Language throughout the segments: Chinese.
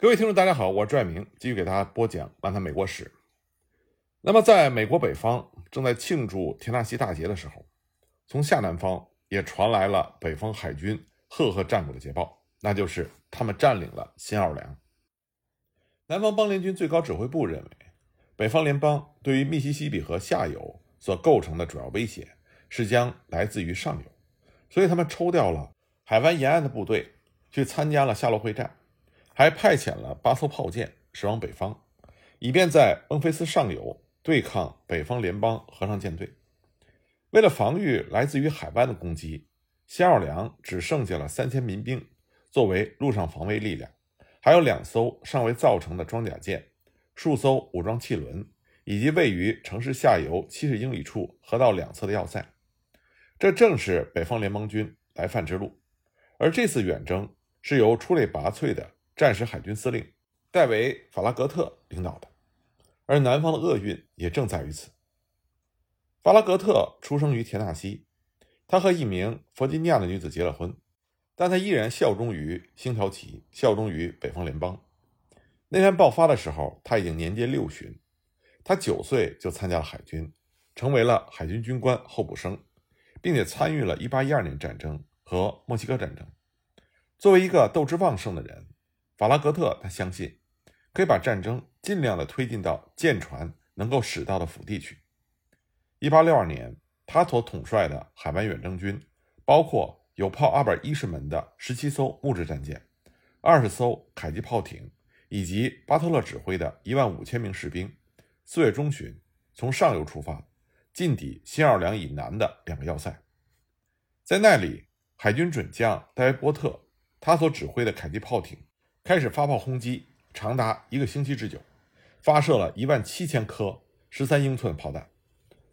各位听众，大家好，我是拽明，继续给大家播讲《漫谈美国史》。那么，在美国北方正在庆祝田纳西大捷的时候，从下南方也传来了北方海军赫赫战果的捷报，那就是他们占领了新奥尔良。南方邦联军最高指挥部认为，北方联邦对于密西西比河下游所构成的主要威胁是将来自于上游，所以他们抽调了海湾沿岸的部队去参加了夏洛会战。还派遣了八艘炮舰驶往北方，以便在孟菲斯上游对抗北方联邦河上舰队。为了防御来自于海湾的攻击，新奥尔良只剩下了三千民兵作为陆上防卫力量，还有两艘尚未造成的装甲舰、数艘武装汽轮，以及位于城市下游七十英里处河道两侧的要塞。这正是北方联邦军来犯之路。而这次远征是由出类拔萃的。战时海军司令戴维·法拉格特领导的，而南方的厄运也正在于此。法拉格特出生于田纳西，他和一名弗吉尼亚的女子结了婚，但他依然效忠于星条旗，效忠于北方联邦。内战爆发的时候，他已经年届六旬，他九岁就参加了海军，成为了海军军官候补生，并且参与了1812年战争和墨西哥战争。作为一个斗志旺盛的人。法拉格特他相信，可以把战争尽量的推进到舰船能够驶到的腹地去。一八六二年，他所统帅的海湾远征军，包括有炮二百一十门的十七艘木质战舰、二十艘凯吉炮艇，以及巴特勒指挥的一万五千名士兵，四月中旬从上游出发，进抵新奥尔良以南的两个要塞。在那里，海军准将戴维波特他所指挥的凯吉炮艇。开始发炮轰击，长达一个星期之久，发射了一万七千颗十三英寸炮弹，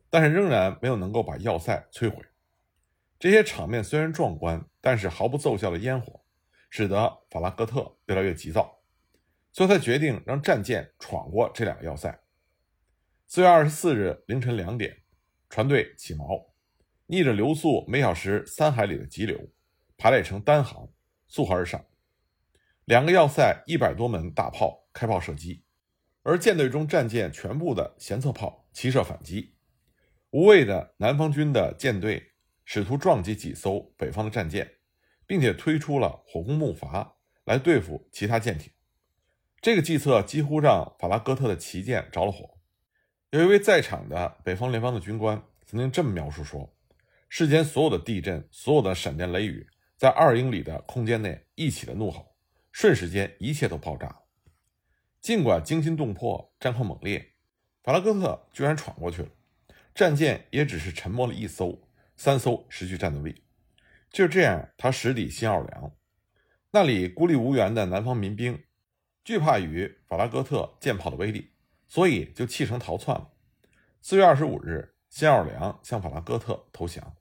但是仍然没有能够把要塞摧毁。这些场面虽然壮观，但是毫不奏效的烟火，使得法拉格特越来越急躁，所以他决定让战舰闯过这两个要塞。四月二十四日凌晨两点，船队起锚，逆着流速每小时三海里的急流，排列成单行，溯河而上。两个要塞一百多门大炮开炮射击，而舰队中战舰全部的舷侧炮齐射反击。无畏的南方军的舰队试图撞击几艘北方的战舰，并且推出了火攻木筏来对付其他舰艇。这个计策几乎让法拉戈特的旗舰着了火。有一位在场的北方联邦的军官曾经这么描述说：“世间所有的地震，所有的闪电雷雨，在二英里的空间内一起的怒吼。”瞬时间，一切都爆炸。尽管惊心动魄，战况猛烈，法拉戈特居然闯过去了。战舰也只是沉没了一艘，三艘失去战斗力。就这样，他驶抵新奥尔良，那里孤立无援的南方民兵惧怕于法拉戈特舰炮的威力，所以就弃城逃窜了。四月二十五日，新奥尔良向法拉戈特投降。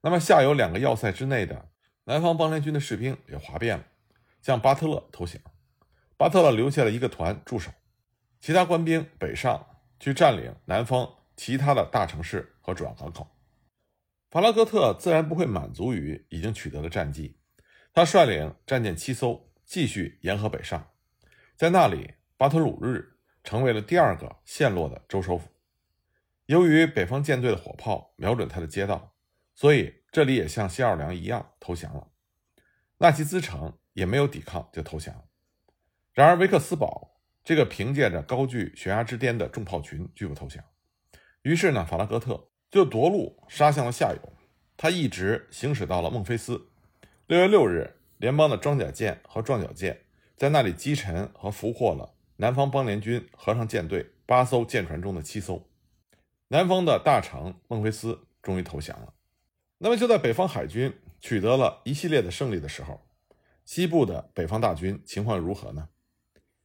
那么，下游两个要塞之内的南方邦联军的士兵也哗变了。向巴特勒投降，巴特勒留下了一个团驻守，其他官兵北上去占领南方其他的大城市和主要港口。法拉格特自然不会满足于已经取得的战绩，他率领战舰七艘继续沿河北上，在那里，巴特鲁日成为了第二个陷落的州首府。由于北方舰队的火炮瞄准他的街道，所以这里也像新奥尔良一样投降了。纳奇兹城。也没有抵抗就投降。然而维克斯堡这个凭借着高踞悬崖之巅的重炮群拒不投降。于是呢，法拉格特就夺路杀向了下游，他一直行驶到了孟菲斯。六月六日，联邦的装甲舰和撞角舰在那里击沉和俘获了南方邦联军河上舰队八艘舰船中的七艘。南方的大城孟菲斯终于投降了。那么就在北方海军取得了一系列的胜利的时候。西部的北方大军情况如何呢？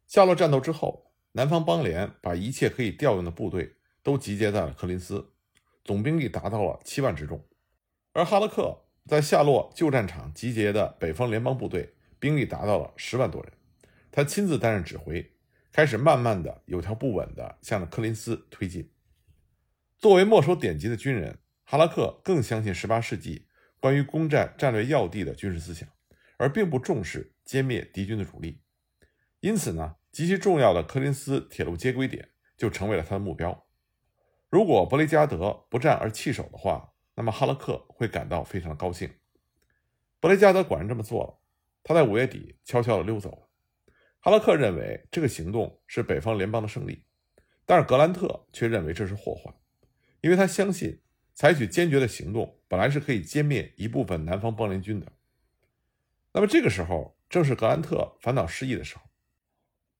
夏洛战斗之后，南方邦联把一切可以调用的部队都集结在了科林斯，总兵力达到了七万之众。而哈勒克在夏洛旧战场集结的北方联邦部队兵力达到了十万多人，他亲自担任指挥，开始慢慢的、有条不紊地向着科林斯推进。作为没收典籍的军人，哈拉克更相信18世纪关于攻占战略要地的军事思想。而并不重视歼灭敌军的主力，因此呢，极其重要的柯林斯铁路接轨点就成为了他的目标。如果伯雷加德不战而弃守的话，那么哈拉克会感到非常的高兴。伯雷加德果然这么做了，他在五月底悄悄地溜走了。哈拉克认为这个行动是北方联邦的胜利，但是格兰特却认为这是祸患，因为他相信采取坚决的行动本来是可以歼灭一部分南方邦联军的。那么这个时候正是格兰特烦恼失意的时候。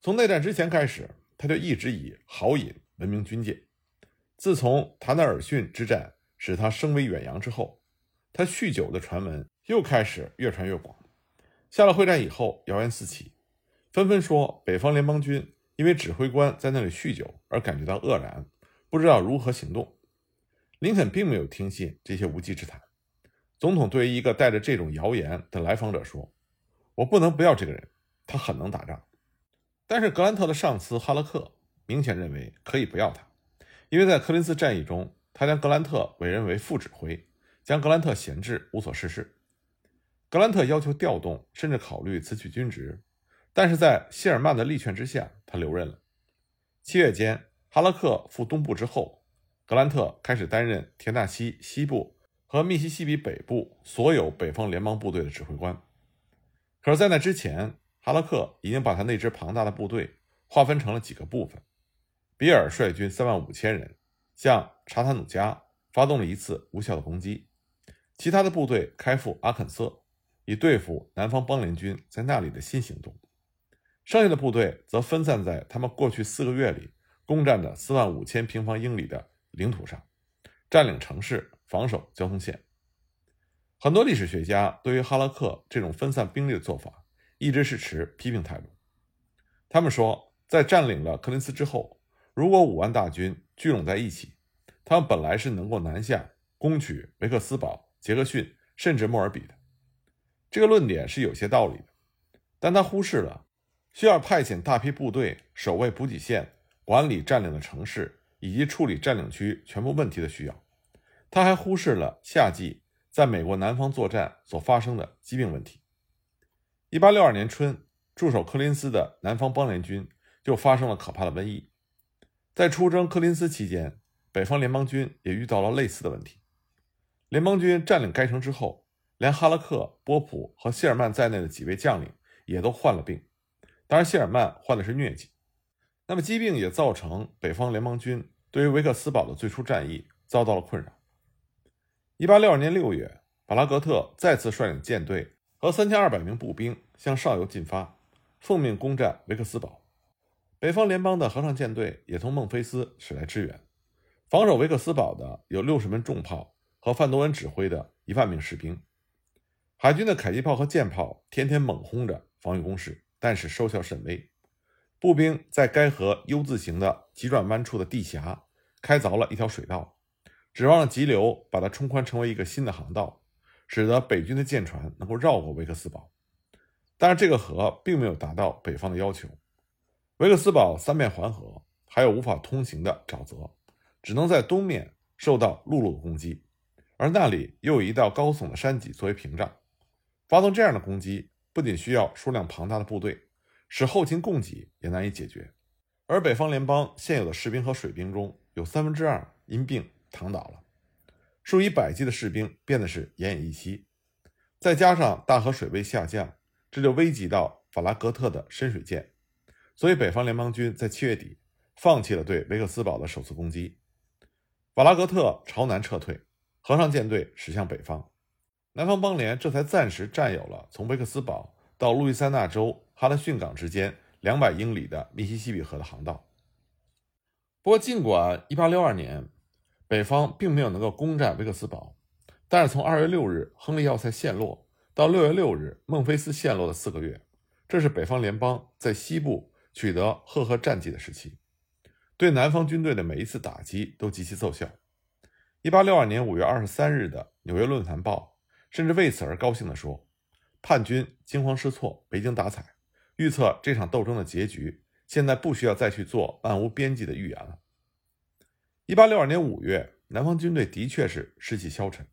从内战之前开始，他就一直以豪饮闻名军界。自从塔纳尔逊之战使他声威远扬之后，他酗酒的传闻又开始越传越广。下了会战以后，谣言四起，纷纷说北方联邦军因为指挥官在那里酗酒而感觉到愕然，不知道如何行动。林肯并没有听信这些无稽之谈。总统对于一个带着这种谣言的来访者说：“我不能不要这个人，他很能打仗。”但是格兰特的上司哈勒克明显认为可以不要他。因为在柯林斯战役中，他将格兰特委任为副指挥，将格兰特闲置，无所事事。格兰特要求调动，甚至考虑辞去军职，但是在谢尔曼的力劝之下，他留任了。七月间，哈勒克赴东部之后，格兰特开始担任田纳西西部和密西西比北部所有北方联邦部队的指挥官。可是，在那之前，哈勒克已经把他那支庞大的部队划分成了几个部分。比尔率军三万五千人向查塔努加发动了一次无效的攻击，其他的部队开赴阿肯色，以对付南方邦联军在那里的新行动。剩下的部队则分散在他们过去四个月里攻占的四万五千平方英里的领土上，占领城市，防守交通线。很多历史学家对于哈拉克这种分散兵力的做法一直是持批评态度。他们说，在占领了柯林斯之后。如果五万大军聚拢在一起，他们本来是能够南下攻取维克斯堡、杰克逊，甚至莫尔比的。这个论点是有些道理的，但他忽视了需要派遣大批部队守卫补给线、管理占领的城市以及处理占领区全部问题的需要。他还忽视了夏季在美国南方作战所发生的疾病问题。一八六二年春，驻守柯林斯的南方邦联军就发生了可怕的瘟疫。在出征柯林斯期间，北方联邦军也遇到了类似的问题。联邦军占领该城之后，连哈勒克、波普和谢尔曼在内的几位将领也都患了病。当然，谢尔曼患的是疟疾。那么，疾病也造成北方联邦军对于维克斯堡的最初战役遭到了困扰。1862年6月，巴拉格特再次率领舰队和3200名步兵向上游进发，奉命攻占维克斯堡。北方联邦的合唱舰队也从孟菲斯驶来支援，防守维克斯堡的有六十门重炮和范多恩指挥的一万名士兵。海军的迫击炮和舰炮天天猛轰着防御工事，但是收效甚微。步兵在该河 U 字形的急转弯处的地峡开凿了一条水道，指望急流把它冲宽成为一个新的航道，使得北军的舰船能够绕过维克斯堡。但是这个河并没有达到北方的要求。维克斯堡三面环河，还有无法通行的沼泽，只能在东面受到陆路的攻击，而那里又有一道高耸的山脊作为屏障。发动这样的攻击，不仅需要数量庞大的部队，使后勤供给也难以解决。而北方联邦现有的士兵和水兵中有三分之二因病躺倒了，数以百计的士兵变得是奄奄一息。再加上大河水位下降，这就危及到法拉格特的深水舰。所以，北方联邦军在七月底放弃了对维克斯堡的首次攻击，法拉格特朝南撤退，合上舰队驶向北方，南方邦联这才暂时占有了从维克斯堡到路易斯安那州哈德逊港之间两百英里的密西西比河的航道。不过，尽管1862年北方并没有能够攻占维克斯堡，但是从2月6日亨利要塞陷落到6月6日孟菲斯陷落的四个月，这是北方联邦在西部。取得赫赫战绩的时期，对南方军队的每一次打击都极其奏效。一八六二年五月二十三日的《纽约论坛报》甚至为此而高兴地说：“叛军惊慌失措，没精打采，预测这场斗争的结局。现在不需要再去做漫无边际的预言了。”一八六二年五月，南方军队的确是士气消沉，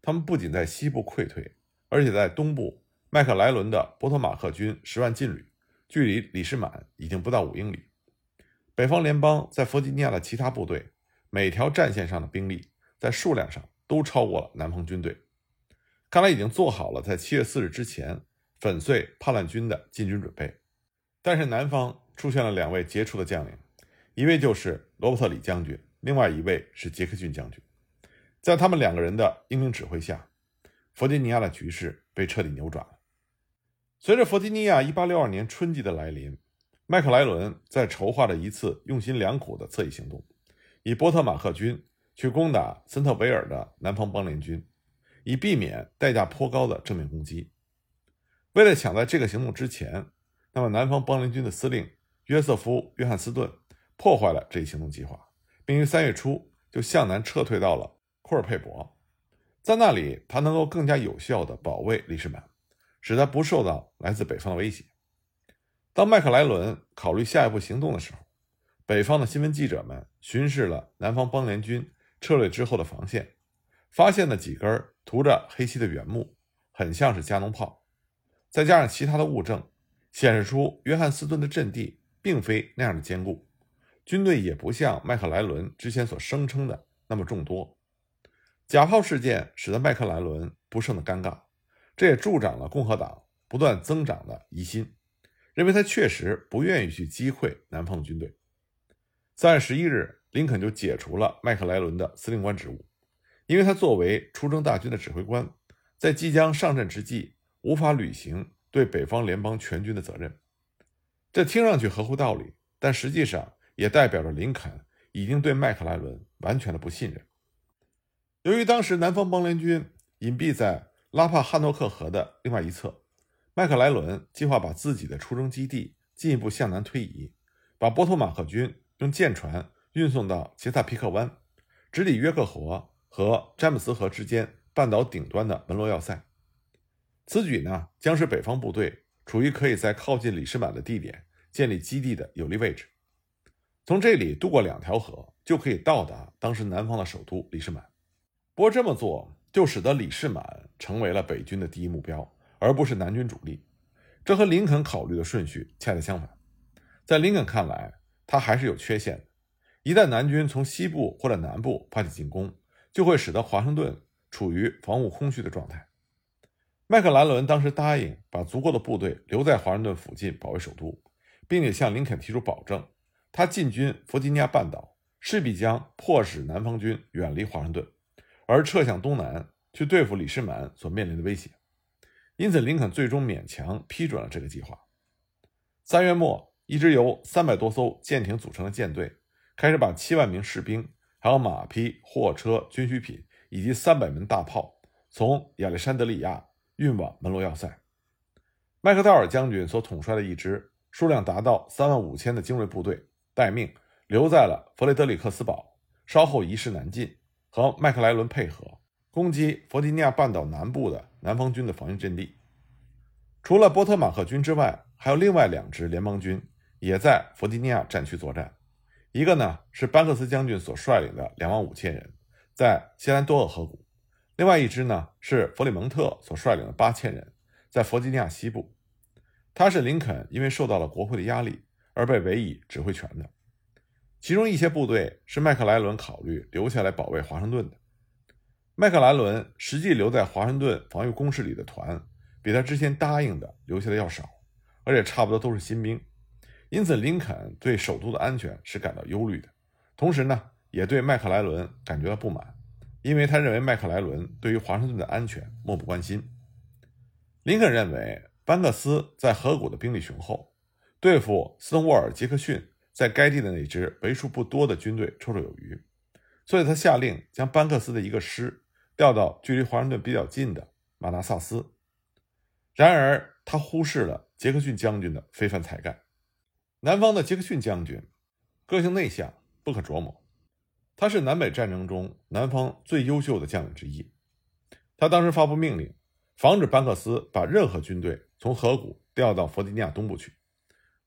他们不仅在西部溃退，而且在东部，麦克莱伦的波托马克军十万劲旅。距离李士满已经不到五英里。北方联邦在弗吉尼亚的其他部队，每条战线上的兵力在数量上都超过了南方军队。看来已经做好了在七月四日之前粉碎叛乱军的进军准备。但是南方出现了两位杰出的将领，一位就是罗伯特李将军，另外一位是杰克逊将军。在他们两个人的英明指挥下，弗吉尼亚的局势被彻底扭转了。随着弗吉尼亚1862年春季的来临，麦克莱伦在筹划着一次用心良苦的侧翼行动，以波特马赫军去攻打森特维尔的南方邦联军，以避免代价颇高的正面攻击。为了抢在这个行动之前，那么南方邦联军的司令约瑟夫·约翰斯顿破坏了这一行动计划，并于三月初就向南撤退到了库尔佩伯，在那里他能够更加有效地保卫里士满，使他不受到来自北方的威胁。当麦克莱伦考虑下一步行动的时候，北方的新闻记者们巡视了南方邦联军撤退之后的防线，发现了几根涂着黑漆的原木，很像是加农炮。再加上其他的物证，显示出约翰斯顿的阵地并非那样的坚固，军队也不像麦克莱伦之前所声称的那么众多。假炮事件使得麦克莱伦不胜的尴尬，这也助长了共和党不断增长的疑心。认为他确实不愿意去击溃南方军队。三月十一日，林肯就解除了麦克莱伦的司令官职务，因为他作为出征大军的指挥官，在即将上阵之际无法履行对北方联邦全军的责任。这听上去合乎道理，但实际上也代表着林肯已经对麦克莱伦完全的不信任。由于当时南方邦联军隐蔽在拉帕汉诺克河的另外一侧。麦克莱伦计划把自己的出征基地进一步向南推移，把波托马克军用舰船运送到切萨皮克湾，直抵约克河和詹姆斯河之间半岛顶端的门罗要塞。此举呢，将使北方部队处于可以在靠近里士满的地点建立基地的有利位置。从这里渡过两条河，就可以到达当时南方的首都里士满。不过这么做就使得里士满成为了北军的第一目标。而不是南军主力，这和林肯考虑的顺序恰恰相反。在林肯看来，他还是有缺陷的。一旦南军从西部或者南部发起进攻，就会使得华盛顿处于防务空虚的状态。麦克莱伦当时答应把足够的部队留在华盛顿附近保卫首都，并且向林肯提出保证：他进军弗吉尼亚半岛势必将迫使南方军远离华盛顿，而撤向东南去对付李士满所面临的威胁。因此，林肯最终勉强批准了这个计划。三月末，一支由三百多艘舰艇组成的舰队开始把七万名士兵、还有马匹、货车、军需品以及三百门大炮从亚历山德里亚运往门罗要塞。麦克道尔将军所统帅的一支数量达到三万五千的精锐部队待命，留在了弗雷德里克斯堡，稍后移师南进，和麦克莱伦配合攻击弗吉尼亚半岛南部的。南方军的防御阵地，除了波特马克军之外，还有另外两支联邦军也在弗吉尼亚战区作战。一个呢是班克斯将军所率领的两万五千人，在西兰多厄河谷；另外一支呢是弗里蒙特所率领的八千人，在弗吉尼亚西部。他是林肯因为受到了国会的压力而被委以指挥权的。其中一些部队是麦克莱伦考虑留下来保卫华盛顿的。麦克莱伦实际留在华盛顿防御工事里的团，比他之前答应的留下的要少，而且差不多都是新兵，因此林肯对首都的安全是感到忧虑的，同时呢，也对麦克莱伦感觉到不满，因为他认为麦克莱伦对于华盛顿的安全漠不关心。林肯认为班克斯在河谷的兵力雄厚，对付斯通沃尔·杰克逊在该地的那支为数不多的军队绰绰有余，所以他下令将班克斯的一个师。调到距离华盛顿比较近的马纳萨斯，然而他忽视了杰克逊将军的非凡才干。南方的杰克逊将军个性内向，不可琢磨。他是南北战争中南方最优秀的将领之一。他当时发布命令，防止班克斯把任何军队从河谷调到弗吉尼亚东部去。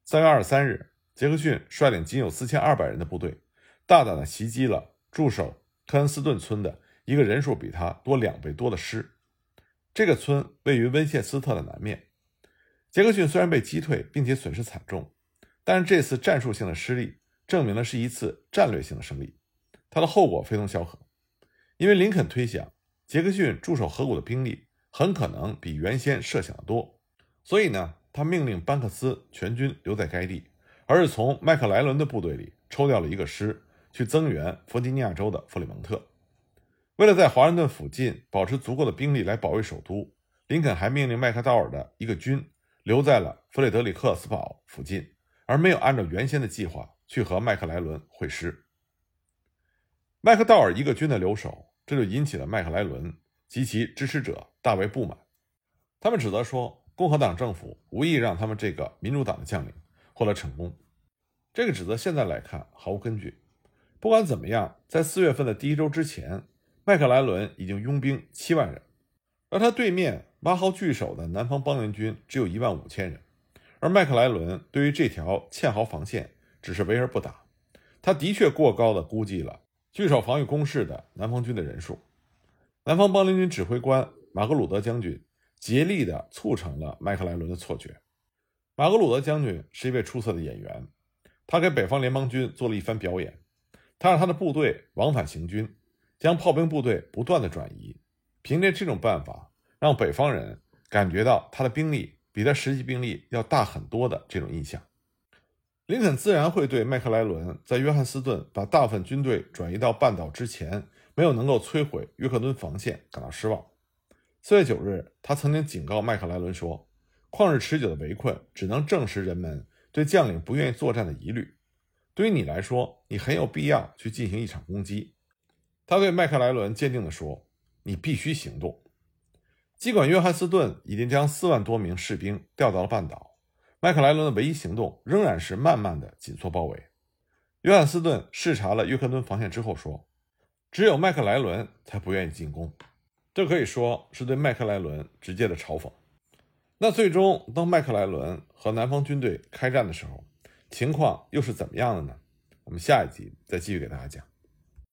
三月二十三日，杰克逊率领仅有四千二百人的部队，大胆地袭击了驻守科恩斯顿村的。一个人数比他多两倍多的师，这个村位于温切斯特的南面。杰克逊虽然被击退，并且损失惨重，但是这次战术性的失利证明了是一次战略性的胜利。它的后果非同小可，因为林肯推想杰克逊驻守河谷的兵力很可能比原先设想的多，所以呢，他命令班克斯全军留在该地，而是从麦克莱伦的部队里抽调了一个师去增援弗吉尼亚州的弗里蒙特。为了在华盛顿附近保持足够的兵力来保卫首都，林肯还命令麦克道尔的一个军留在了弗雷德里克斯堡附近，而没有按照原先的计划去和麦克莱伦会师。麦克道尔一个军的留守，这就引起了麦克莱伦及其支持者大为不满。他们指责说，共和党政府无意让他们这个民主党的将领获得成功。这个指责现在来看毫无根据。不管怎么样，在四月份的第一周之前，麦克莱伦已经拥兵七万人，而他对面挖壕据守的南方邦联军只有一万五千人，而麦克莱伦对于这条堑壕防线只是围而不打。他的确过高的估计了。据守防御工事的南方军的人数，南方邦联军指挥官马格鲁德将军竭力地促成了麦克莱伦的错觉。马格鲁德将军是一位出色的演员，他给北方联邦军做了一番表演。他让他的部队往返行军，将炮兵部队不断的转移，凭借这种办法，让北方人感觉到他的兵力比他实际兵力要大很多的这种印象。林肯自然会对麦克莱伦在约翰斯顿把大部分军队转移到半岛之前没有能够摧毁约克敦防线感到失望。四月九日，他曾经警告麦克莱伦说：“旷日持久的围困只能证实人们对将领不愿意作战的疑虑。对于你来说，你很有必要去进行一场攻击。”他对麦克莱伦坚定地说：“你必须行动。”尽管约翰斯顿已经将四万多名士兵调到了半岛。麦克莱伦的唯一行动仍然是慢慢的紧缩包围。约翰斯顿视察了约克敦防线之后说：“只有麦克莱伦才不愿意进攻。”这可以说是对麦克莱伦直接的嘲讽。那最终，当麦克莱伦和南方军队开战的时候，情况又是怎么样的呢？我们下一集再继续给大家讲。